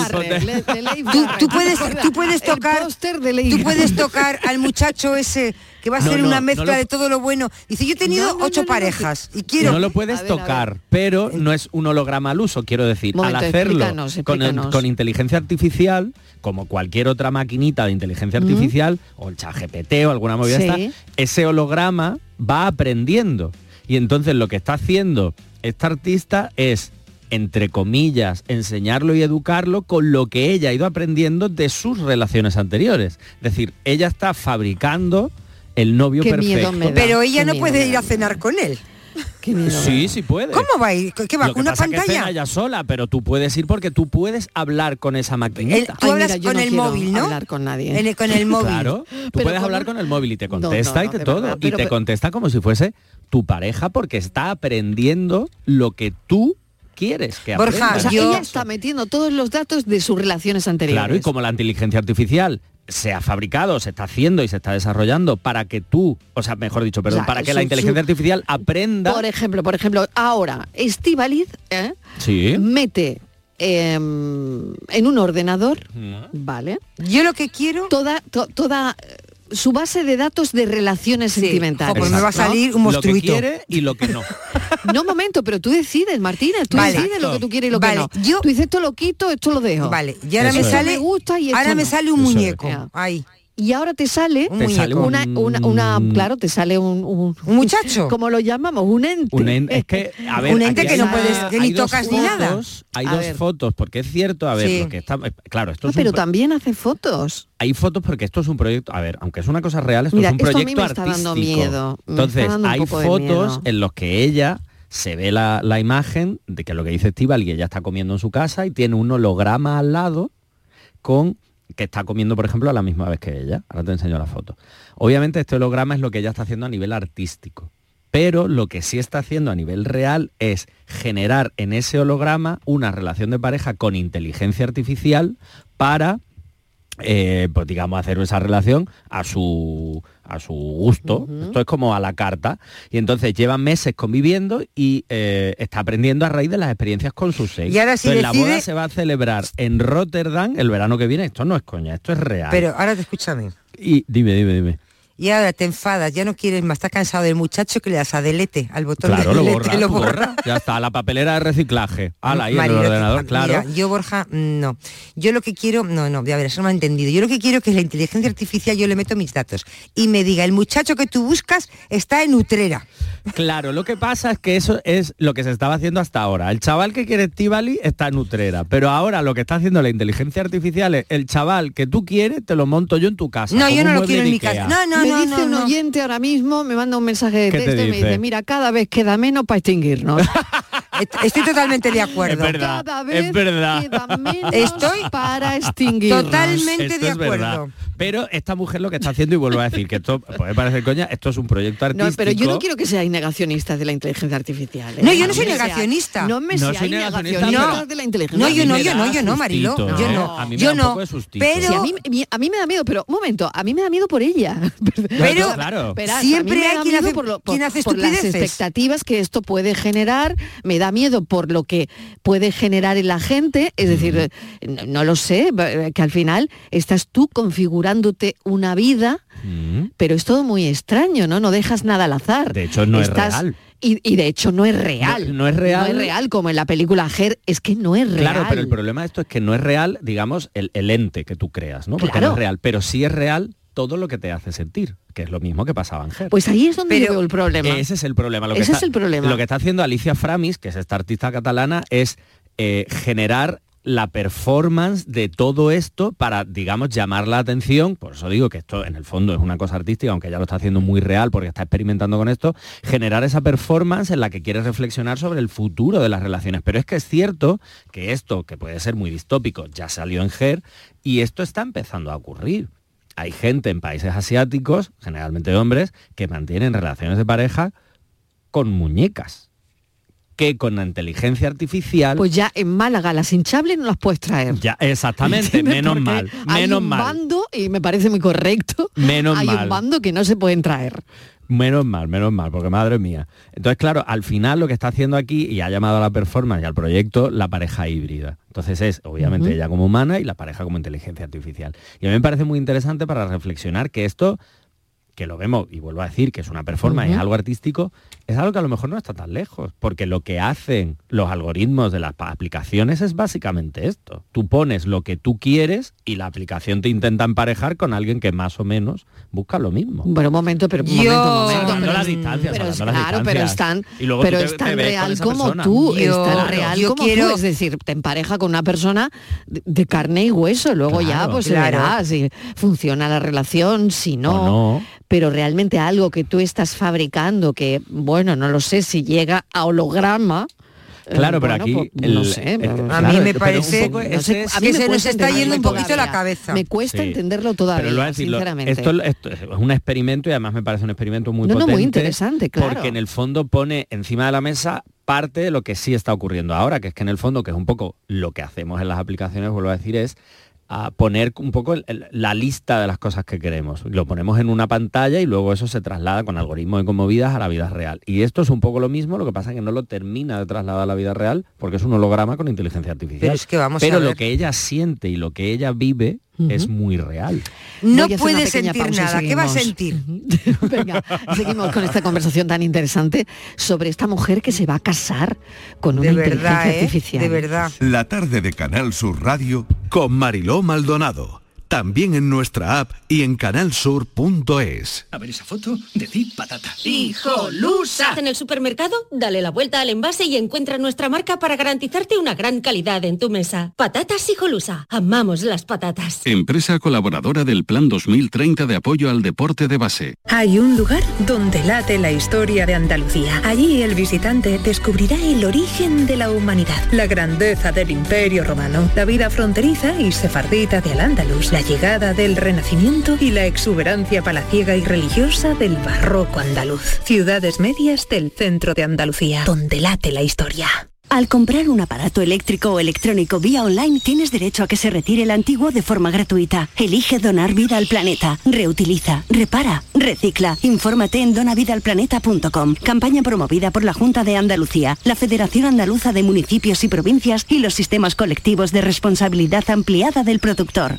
Tú, tú puedes, tú puedes tocar, tú puedes tocar al muchacho ese que va a No, ser no, una no mezcla lo- de todo lo bueno. Dice, yo he tenido No, no, ocho no, no, no, parejas y quiero... No lo puedes ver, tocar, pero no es un holograma al uso, quiero decir, Momento, al hacerlo explícanos, con, explícanos. con inteligencia artificial, como cualquier otra maquinita de inteligencia artificial, o el chat GPT o alguna movida Sí. esta, ese holograma va aprendiendo. Y entonces lo que está haciendo esta artista es entre comillas, enseñarlo y educarlo con lo que ella ha ido aprendiendo de sus relaciones anteriores. Es decir, ella está fabricando el novio Qué perfecto. miedo me da, Pero ella qué no miedo puede ir a cenar con él. Sí, sí puede. ¿Cómo va a ir? ¿Qué va? Lo que ¿Con una pasa es que pantalla? cena ella sola, pero tú puedes ir porque tú puedes hablar con esa maquinita. El- tú hablas con el móvil, ¿no? hablar con nadie. En el- con el móvil. Claro, tú Pero puedes con hablar con el móvil y te No, contesta no, y no, te de todo. verdad, y pero- te pero- contesta como si fuese tu pareja porque está aprendiendo lo que tú quieres que Borja, aprenda. o sea, ella está metiendo todos los datos de sus relaciones anteriores. Claro, y como la inteligencia artificial se ha fabricado, se está haciendo y se está desarrollando para que tú, o sea, mejor dicho, perdón, O sea, para que su- la inteligencia su- artificial aprenda. Por ejemplo, por ejemplo, ahora, Estivaliz ¿eh? Sí. mete em, en un ordenador, ¿vale? Yo lo que quiero... Toda, to- toda su base de datos de relaciones sentimentales. pues me va a salir un Lo que monstruito. quiere y lo que no. No, momento, pero tú decides, Martínez, tú Vale. decides lo que tú quieres y lo Vale, que no. Tú dices esto lo quito, esto lo dejo. Vale, y ahora me sale- me gusta y ahora me sale un Eso muñeco. Ahí. Y ahora te sale, Te sale un- una, una, una- claro, te sale un, un, muchacho. Como lo llamamos, un ente. Un ente, es que, a ver, Un ente que no puedes- que ni tocas ni nada. Hay A dos ver. fotos, porque es cierto, a ver, Sí. lo que está, eh, claro, esto No, es un pero también hace fotos. hay fotos porque esto es un proyecto, a ver, aunque es una cosa real, esto Mira, es un esto a mí proyecto me está dando artístico. miedo, me Entonces, está dando hay fotos miedo. en los que ella se ve la, la imagen de que lo que dice Estival y ella está comiendo en su casa y tiene un holograma al lado con que está comiendo, por ejemplo, a la misma vez que ella. Ahora te enseño la foto. Obviamente este holograma es lo que ella está haciendo a nivel artístico. Pero lo que sí está haciendo a nivel real es generar en ese holograma una relación de pareja con inteligencia artificial para, eh, pues digamos, hacer esa relación a su, a su gusto. Esto es como a la carta. Y entonces llevan meses conviviendo y eh, está aprendiendo a raíz de las experiencias con sus seis. Y ahora si Entonces, la decide- boda se va a celebrar en Rotterdam el verano que viene. Esto no es coña, esto es real. Pero ahora te escúchame. Y dime, dime, dime. Y ahora te enfadas, ya no quieres más, estás cansado del muchacho que le das a delete, al botón Claro, de lo delete, borra, lo borra. borra. Ya está, la papelera de reciclaje. Ala, ahí en el Marilo, ordenador, mira, claro. yo Borja, no. Yo lo que quiero, no, no, a ver, eso no me ha entendido. Yo lo que quiero es que la inteligencia artificial yo le meto mis datos y me diga, el muchacho que tú buscas está en Utrera. Claro, lo que pasa es que eso es lo que se estaba haciendo hasta ahora. El chaval que quiere Estivali está en Utrera, pero ahora lo que está haciendo la inteligencia artificial es el chaval que tú quieres te lo monto yo en tu casa. No, yo no lo quiero en mi casa. No, no, me no, dice no, un no. oyente ahora mismo, me manda un mensaje de ¿Qué te texto y me dice, mira, cada vez queda menos para extinguirnos. Est- Estoy totalmente de acuerdo. Es verdad, Cada vez es verdad. queda menos Estoy para extinguirnos. totalmente Esto de es verdad. acuerdo. Pero esta mujer lo que está haciendo, y vuelvo a decir que esto puede parecer coña, esto es un proyecto No, artístico. pero yo no quiero que seáis negacionistas de la inteligencia artificial. ¿eh? No, yo no soy negacionista. No me No soy negacionista, de la inteligencia No, yo no, yo no, yo no, Marilo. Yo ¿eh? no. A mí me yo da un no. poco de sustito. Pero Sí, a, mí, mi- a mí me da miedo, pero un momento, a mí me da miedo por ella. Pero claro. Esperad, Siempre hay quien miedo hace- por, lo- por- quien hace por las expectativas que esto puede generar, me da miedo por lo que puede generar en la gente, es decir, no, no lo sé, eh, que al final estás tú configurándote una vida Mm. pero es todo muy extraño, ¿no? No dejas nada al azar. De hecho, no es real. Y, de hecho no es real. No, es real. No es real, como en la película Her, es que no es real. Claro, pero el problema de esto es que no es real, digamos, el, ente que tú creas, ¿no? Porque no es real. Pero sí es real todo lo que te hace sentir, que es lo mismo que pasaba en Her. Pues ahí es donde veo el problema. Ese es el problema. Lo que ese está, es el problema. Lo que está haciendo Alicia Framis, que es esta artista catalana, es eh, generar la performance de todo esto para, digamos, llamar la atención, por eso digo que esto en el fondo es una cosa artística, aunque ya lo está haciendo muy real porque está experimentando con esto, generar esa performance en la que quiere reflexionar sobre el futuro de las relaciones. Pero es que es cierto que esto, que puede ser muy distópico, ya salió en GER y esto está empezando a ocurrir. Hay gente en países asiáticos, generalmente hombres, que mantienen relaciones de pareja con muñecas que con la inteligencia artificial... Pues ya en Málaga las hinchables no las puedes traer. Ya, exactamente, menos mal, menos hay un bando, y me parece muy correcto, menos hay un bando que no se pueden traer. Menos mal, menos mal, porque madre mía. Entonces, claro, al final lo que está haciendo aquí, y ha llamado a la performance y al proyecto, la pareja híbrida. Entonces es, obviamente, ella como humana y la pareja como inteligencia artificial. Y a mí me parece muy interesante para reflexionar que esto que lo vemos, y vuelvo a decir que es una performance, es algo artístico, es algo que a lo mejor no está tan lejos, porque lo que hacen los algoritmos de las aplicaciones es básicamente esto. Tú pones lo que tú quieres y la aplicación te intenta emparejar con alguien que más o menos busca lo mismo. Bueno, un momento, pero un momento, un momento. Pero, las distancias, pero, las claro, pero están, pero es tan real como tú, es tan real como quiero... tú, es decir, te empareja con una persona de, carne y hueso, luego ya pues verás si funciona la relación, si no. No pero realmente algo que tú estás fabricando, que bueno, no lo sé si llega a holograma, eh, Claro, pero aquí pues, no sé, a mí me parece a mí se nos está yendo un poquito la cabeza. Me cuesta entenderlo todavía, pero sinceramente. Esto, es un experimento y además me parece un experimento muy potente. muy interesante, claro. Porque en el fondo pone encima de la mesa parte de lo que sí está ocurriendo ahora, que es que en el fondo, que es un poco lo que hacemos en las aplicaciones, vuelvo a decir, es a poner un poco la lista de las cosas que queremos. Lo ponemos en una pantalla y luego eso se traslada con algoritmos de conmovidas a la vida real. Y esto es un poco lo mismo, lo que pasa es que no lo termina de trasladar a la vida real porque es un holograma con inteligencia artificial. Pero, es que vamos Pero lo que ella siente y lo que ella vive es muy real. No puede sentir nada. ¿Qué va a sentir? Venga, seguimos con esta conversación tan interesante sobre esta mujer que se va a casar con una inteligencia ¿eh? artificial. De verdad. La tarde de Canal Sur Radio con Mariló Maldonado también en nuestra app y en canalsur.es. A ver esa foto, decir patata. ¡Hijolusa! En el supermercado, dale la vuelta al envase y encuentra nuestra marca para garantizarte una gran calidad en tu mesa. Patatas Hijolusa. Amamos las patatas. Empresa colaboradora del Plan 2030 de apoyo al deporte de base. Hay un lugar donde late la historia de Andalucía. Allí el visitante descubrirá el origen de la humanidad, la grandeza del imperio romano, la vida fronteriza y sefardita de Al-Ándalus, llegada del Renacimiento y la exuberancia palaciega y religiosa del barroco andaluz. Ciudades medias del centro de Andalucía, donde late la historia. Al comprar un aparato eléctrico o electrónico vía online tienes derecho a que se retire el antiguo de forma gratuita. Elige donar vida al planeta. Reutiliza, repara, recicla. Infórmate en donavidalplaneta.com. Campaña promovida por la Junta de Andalucía, la Federación Andaluza de Municipios y Provincias y los sistemas colectivos de responsabilidad ampliada del productor.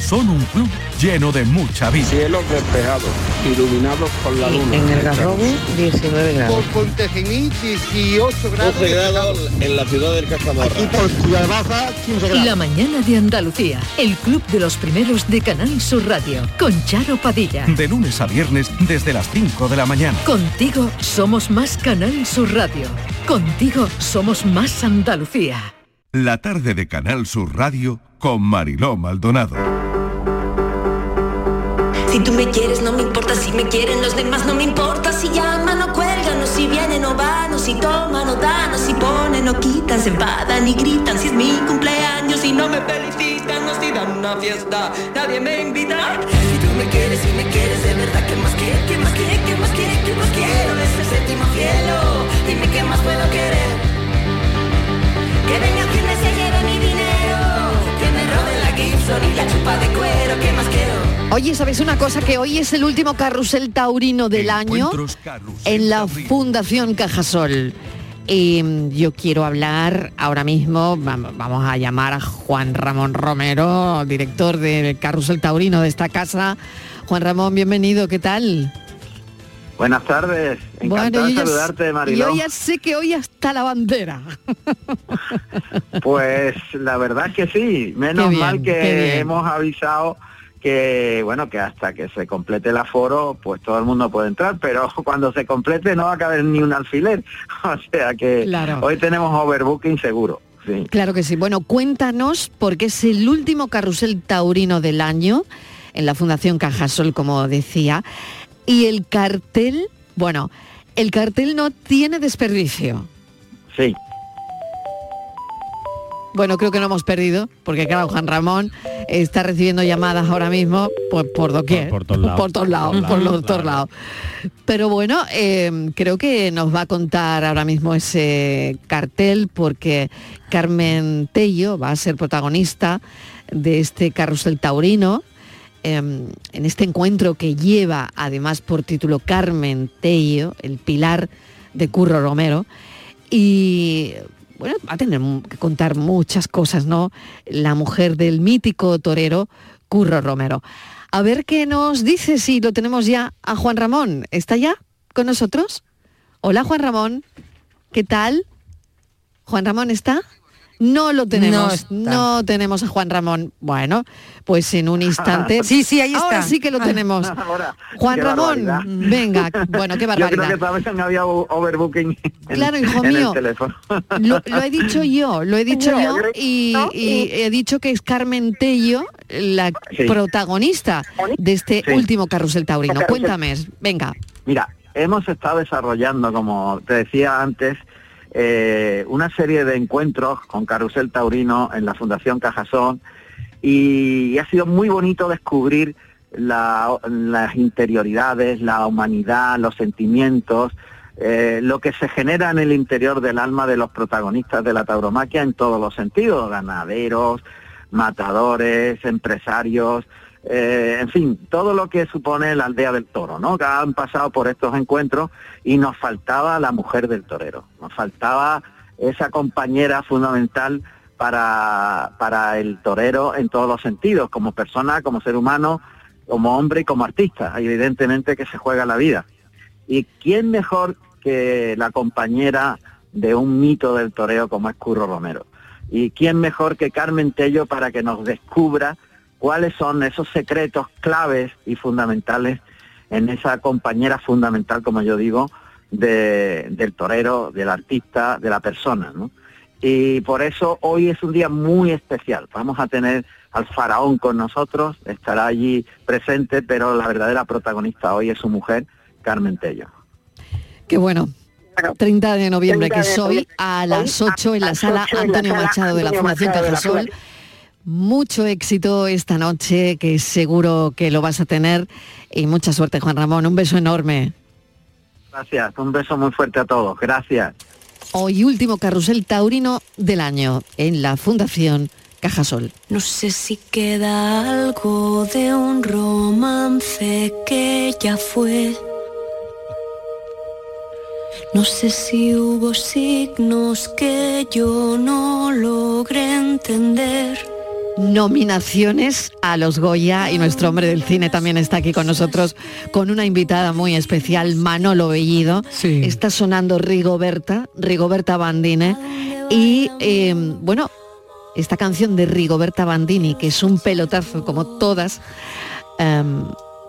son un club lleno de mucha vida. Cielos despejados, iluminados por la luna. En el Garrobo, 19 grados. Por Pontejimí, 18 grados. 12 grados en la ciudad del Castamarra. Y por Ciudad Baja, 15 grados. La mañana de Andalucía, el club de los primeros de Canal Sur Radio, con Charo Padilla. De lunes a viernes, desde las 5 de la mañana. Contigo somos más Canal Sur Radio. Contigo somos más Andalucía. La tarde de Canal Sur Radio con Mariló Maldonado. Si tú me quieres no me importa si me quieren los demás, no me importa si llaman o cuelgan, o si vienen o van, o si toman o dan, o si ponen o quitan, se enfadan y gritan, si es mi cumpleaños y no me felicitan, o si dan una fiesta, nadie me invita. Si tú me quieres y me quieres de verdad, ¿qué más quieres? ¿Qué más quieres? ¿Qué más quieres? ¿Qué más quiero? Oye, ¿sabéis una cosa? Que hoy es el último carrusel taurino del año en la Fundación Cajasol. Y mm, yo quiero hablar ahora mismo, vam- vamos a llamar a Juan Ramón Romero, director del carrusel taurino de esta casa. Juan Ramón, bienvenido, ¿qué tal? Buenas tardes, encantado de saludarte, Mariló. yo ya sé que hoy hasta la bandera. Pues la verdad que sí, menos mal que hemos avisado que bueno que hasta que se complete el aforo pues todo el mundo puede entrar pero cuando se complete no va a caber ni un alfiler o sea que Claro. hoy tenemos overbooking seguro sí Claro que sí. Bueno, cuéntanos, porque es el último carrusel taurino del año en la Fundación Cajasol, como decía. Y el cartel, bueno, el cartel no tiene desperdicio. sí Bueno, creo que lo hemos perdido, porque claro, Juan Ramón está recibiendo llamadas ahora mismo pues, por doquier. Por- todos lados. Por todos lados, Por los. Pero bueno, eh, creo que nos va a contar ahora mismo ese cartel, porque Carmen Tello va a ser protagonista de este carrusel taurino. eh, en este encuentro que lleva además por título Carmen Tello, el pilar de Curro Romero. Y bueno, va a tener que contar muchas cosas, ¿no? La mujer del mítico torero Curro Romero. A ver qué nos dice si lo tenemos ya a Juan Ramón. ¿Está ya con nosotros? Hola Juan Ramón, ¿qué tal? ¿Juan Ramón está? No lo tenemos, No tenemos a Juan Ramón. Bueno, pues en un instante. Sí, sí, ahí Ahora está. sí que lo tenemos. Juan qué Ramón, barbaridad. venga, bueno, qué yo barbaridad. creo que también había o- overbooking en, Claro, hijo en mío. el teléfono Lo, lo he dicho yo, lo he dicho No, yo yo- y, no, y he dicho que es Carmen Tello la Sí. protagonista de este Sí. último carrusel taurino. Carrusel. Cuéntame, venga. Mira, hemos estado desarrollando, como te decía antes, eh, una serie de encuentros con Carrusel Taurino en la Fundación Cajasón y, ha sido muy bonito descubrir la- las interioridades, la humanidad, los sentimientos, eh, lo que se genera en el interior del alma de los protagonistas de la tauromaquia en todos los sentidos, ganaderos, matadores, empresarios, eh, en fin, todo lo que supone la aldea del toro, ¿no? Que han pasado por estos encuentros y nos faltaba la mujer del torero, nos faltaba esa compañera fundamental para, para el torero en todos los sentidos, como persona, como ser humano, como hombre y como artista, evidentemente que se juega la vida. ¿Y quién mejor que la compañera de un mito del toreo como es Curro Romero? ¿Y quién mejor que Carmen Tello para que nos descubra cuáles son esos secretos claves y fundamentales en esa compañera fundamental, como yo digo, de- del torero, del artista, de la persona, ¿no? Y por eso hoy es un día muy especial. Vamos a tener al faraón con nosotros, estará allí presente, pero la verdadera protagonista hoy es su mujer, Carmen Tello. Qué bueno. 30 de noviembre, 30 que de es hoy noviembre. a las Hoy 8 en la sala 8 en la Antonio Machado de la Fundación Cajasol. Mucho éxito esta noche, que seguro que lo vas a tener. Y mucha suerte, Juan Ramón. Un beso enorme. Gracias, un beso muy fuerte a todos. Gracias. Hoy último carrusel taurino del año en la Fundación Cajasol. No sé si queda algo de un romance que ya fue. No sé si hubo signos que yo no logré entender. Nominaciones a los Goya y nuestro hombre del cine también está aquí con nosotros con una invitada muy especial, Manolo Bellido. Está sonando Rigoberta, Rigoberta Bandini. Y eh, bueno, esta canción de Rigoberta Bandini, que es un pelotazo como todas, em,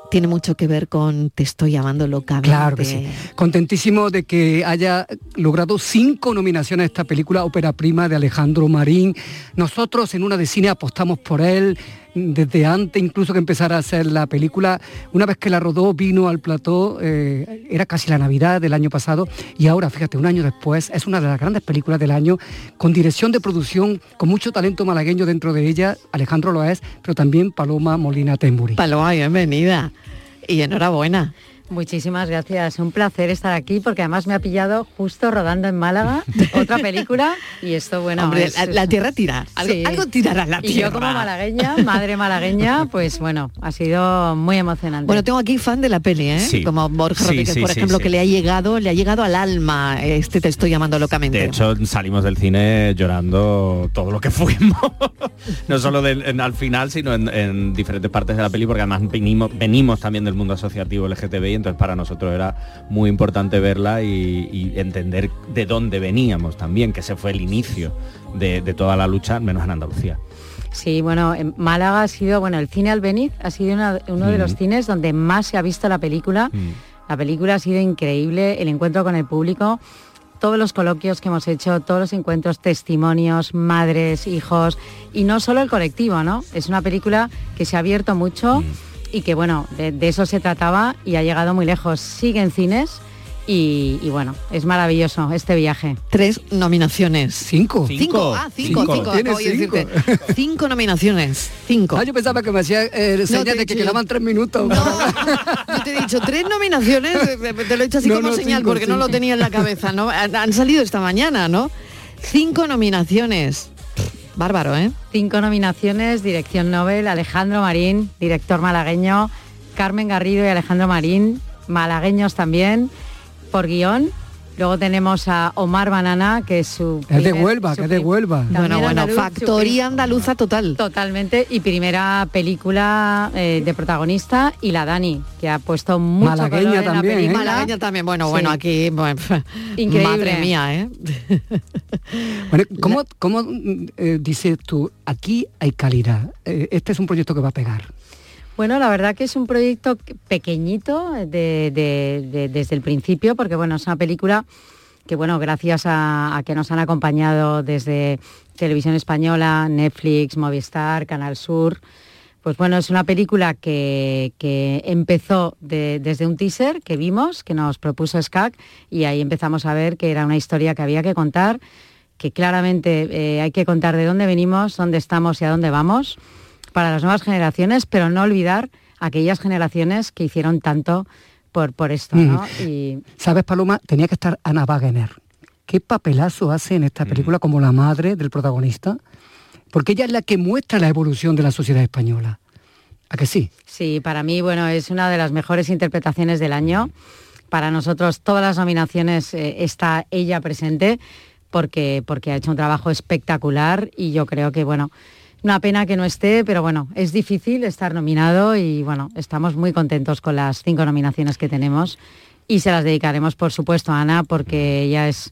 tiene mucho que ver con Te estoy amando locamente. Claro que sí. Contentísimo de que haya logrado cinco nominaciones a esta película, ópera prima de Alejandro Marín. Nosotros en una de cine apostamos por él. Desde antes incluso que empezara a hacer la película, una vez que la rodó vino al plató, eh, era casi la Navidad del año pasado y ahora, fíjate, un año después es una de las grandes películas del año, con dirección de producción, con mucho talento malagueño dentro de ella, Alejandro Loaes, pero también Paloma Molina Temburi. Paloma, bienvenida y enhorabuena. Muchísimas gracias, un placer estar aquí porque además me ha pillado justo rodando en Málaga otra película y esto bueno Hombre, es- la, la tierra tira, algo, Sí. algo tirará la y tierra. yo como malagueña, madre malagueña, pues bueno, ha sido muy emocionante. Bueno, tengo aquí fan de la peli, ¿eh? Sí. Como Borja Sí, Rodríguez, sí, por sí, ejemplo, sí. que le ha llegado, le ha llegado al alma. Este te estoy llamando locamente. De hecho, salimos del cine llorando todo lo que fuimos. no solo del- en- al final, sino en, en diferentes partes de la peli, porque además venimos, venimos también del mundo asociativo LGTBI, entonces para nosotros era muy importante verla y, y entender de dónde veníamos también, que ese fue el inicio de, de toda la lucha, menos en Andalucía. Sí, bueno, en Málaga ha sido, bueno, el cine Albeniz ha sido una- uno de los Mm. cines donde más se ha visto la película. La película ha sido increíble, el encuentro con el público, todos los coloquios que hemos hecho, todos los encuentros, testimonios, madres, hijos, y no solo el colectivo, ¿no? Es una película que se ha abierto mucho y que, bueno, de, de eso se trataba y ha llegado muy lejos. Sigue en cines y, y, bueno, es maravilloso este viaje. Tres nominaciones. Cinco. Cinco, ah, cinco, Cinco. cinco, decirte. Nominaciones, cinco. Ah, yo pensaba que me hacía eh, No, he de que quedaban tres minutos. Yo te he dicho tres nominaciones, eh, te lo he hecho así No, como no, señal cinco, porque no lo tenía en la cabeza, ¿no? Han, han salido esta mañana, ¿no? Cinco nominaciones. Bárbaro, ¿eh? Cinco nominaciones, dirección Nobel, Alejandro Marín, director malagueño, Carmen Garrido y Alejandro Marín, malagueños también, por guion. Luego tenemos a Omar Banana, que es su... Es de Huelva, que es de Huelva. Bueno, bueno, andaluz, factoría andaluza total. Totalmente, y primera película eh, de protagonista, y la Dani, que ha puesto mucho Malagueña color en la también, ¿eh? Malagueña también, bueno, Sí. bueno, aquí, bueno, Increíble. madre mía, ¿eh? Bueno, ¿cómo, cómo, eh, dices tú, aquí hay calidad? Eh, este es un proyecto que va a pegar. Bueno, la verdad que es un proyecto que- pequeñito de- de- de- desde el principio, porque bueno, es una película que bueno, gracias a, que nos han acompañado desde Televisión Española, Netflix, Movistar, Canal Sur, pues bueno, es una película que, que empezó de- desde un teaser que vimos, que nos propuso SCAC, y ahí empezamos a ver que era una historia que había que contar, que claramente eh, hay que contar de dónde venimos, dónde estamos y a dónde vamos para las nuevas generaciones, pero no olvidar aquellas generaciones que hicieron tanto por, por esto, ¿no? Mm. Y ¿Sabes, Paloma? Tenía que estar Ana Wagener. ¿Qué papelazo hace en Mm. esta película como la madre del protagonista? Porque ella es la que muestra la evolución de la sociedad española. ¿A que sí? sí, para mí, bueno, es una de las mejores interpretaciones del año. Para nosotros, todas las nominaciones eh, está ella presente porque, porque ha hecho un trabajo espectacular y yo creo que, bueno, una pena que no esté, pero bueno, es difícil estar nominado y bueno, estamos muy contentos con las cinco nominaciones que tenemos y se las dedicaremos, por supuesto, a Ana porque ella es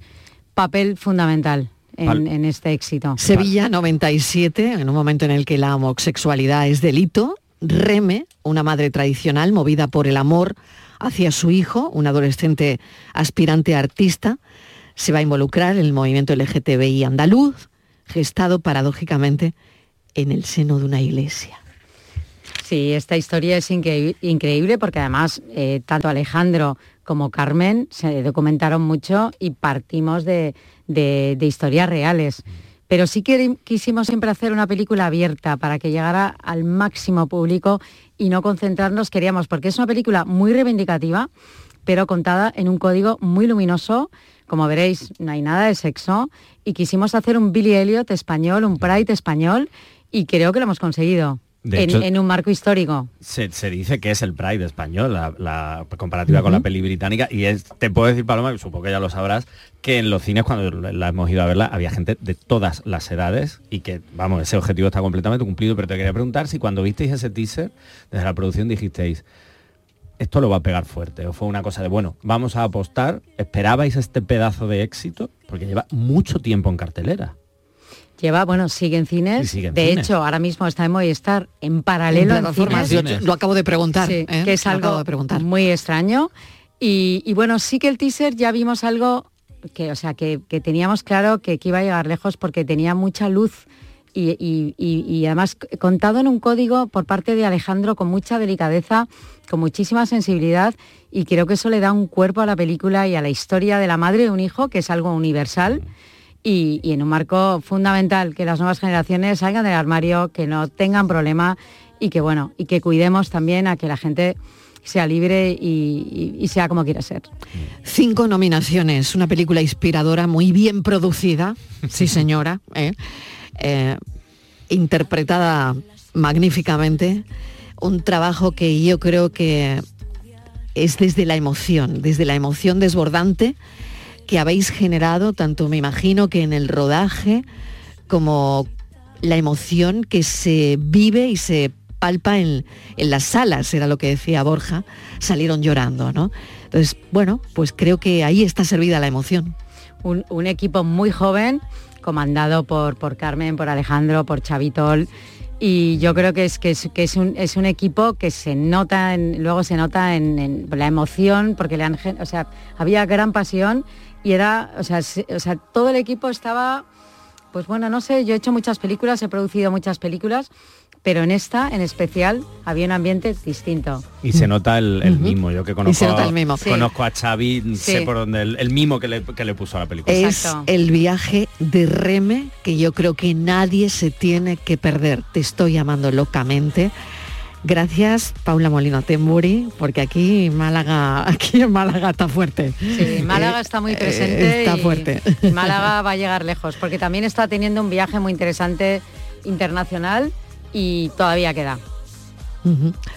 papel fundamental en, este éxito. Sevilla 97, en un momento en el que la homosexualidad es delito, Reme, una madre tradicional movida por el amor hacia su hijo, un adolescente aspirante a artista, se va a involucrar en el movimiento LGTBI andaluz, gestado paradójicamente en el seno de una iglesia. Sí, esta historia es increí- increíble porque además eh, tanto Alejandro como Carmen se documentaron mucho y partimos de, de- de historias reales. Pero sí que quisimos siempre hacer una película abierta para que llegara al máximo público y no concentrarnos, queríamos, porque es una película muy reivindicativa, pero contada en un código muy luminoso. Como veréis, no hay nada de sexo y quisimos hacer un Billy Elliot español, un Pride español y creo que lo hemos conseguido. En, hecho- en un marco histórico. Se, se dice que es el Pride español, la, la comparativa con la peli británica, y es, te puedo decir, Paloma, que supongo que ya lo sabrás, que en los cines cuando la hemos ido a verla había gente de todas las edades y que, vamos, ese objetivo está completamente cumplido, pero te quería preguntar si cuando visteis ese teaser, desde la producción dijisteis, esto lo va a pegar fuerte, o fue una cosa de, bueno, vamos a apostar, esperabais este pedazo de éxito, porque lleva mucho tiempo en cartelera. Lleva, bueno, sigue en cines. Y sigue en de cines. hecho, ahora mismo está en Movistar en paralelo En cines. Yo- yo lo acabo de preguntar, Sí, ¿eh? que es Lo acabo algo de preguntar. muy extraño. Y, y bueno, sí que el teaser ya vimos algo que, o sea, que, que teníamos claro que, que iba a llegar lejos porque tenía mucha luz y, y- y- y además contado en un código por parte de Alejandro con mucha delicadeza, con muchísima sensibilidad y creo que eso le da un cuerpo a la película y a la historia de la madre de un hijo, que es algo universal. Y, en un marco fundamental, que las nuevas generaciones salgan del armario, que no tengan problema y que bueno, y que cuidemos también a que la gente sea libre y sea como quiera ser. Cinco nominaciones, una película inspiradora, muy bien producida, sí señora, ¿eh? Eh, interpretada magníficamente, un trabajo que yo creo que es desde la emoción, desde la emoción desbordante que habéis generado, tanto me imagino que en el rodaje, como la emoción que se vive y se palpa en, en las salas, era lo que decía Borja, salieron llorando, ¿no? Entonces, bueno, pues creo que ahí está servida la emoción. un, equipo muy joven, comandado por, por Carmen, por Alejandro, por Chavitol. Y yo creo que es, que es, que es, un, es un equipo que se nota, luego se nota en, en la emoción, porque le han, o sea, había gran pasión y era, o sea, se- o sea, todo el equipo estaba, pues bueno, no sé, yo he hecho muchas películas, he producido muchas películas, pero en esta, en especial, había un ambiente distinto. Y se nota el, el mimo, yo que conozco, se nota el mimo. Sí. conozco a Xavi, Sí. sé por dónde el, el mimo que le, que le puso a la película. Es el viaje de Reme que yo creo que nadie se tiene que perder. Te estoy llamando locamente. Gracias, Paula Molino Temburi, porque aquí Málaga, aquí en Málaga está fuerte. Sí, Málaga Eh, está muy eh, presente. está y- fuerte. y Málaga va a llegar lejos, porque también está teniendo un viaje muy interesante internacional y todavía queda.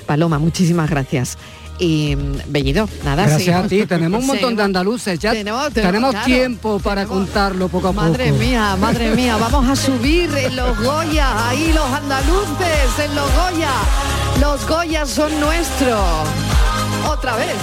Paloma, muchísimas gracias. Y mm, Bellido, nada. Gracias seguimos. a ti, tenemos un montón de andaluces, ya Tenemos- tenemos, tenemos- claro, tiempo para contarlo poco a Madre poco. mía, madre mía, vamos a subir en los Goya, ahí los andaluces, en los Goya. Los Goya son nuestros. Otra vez.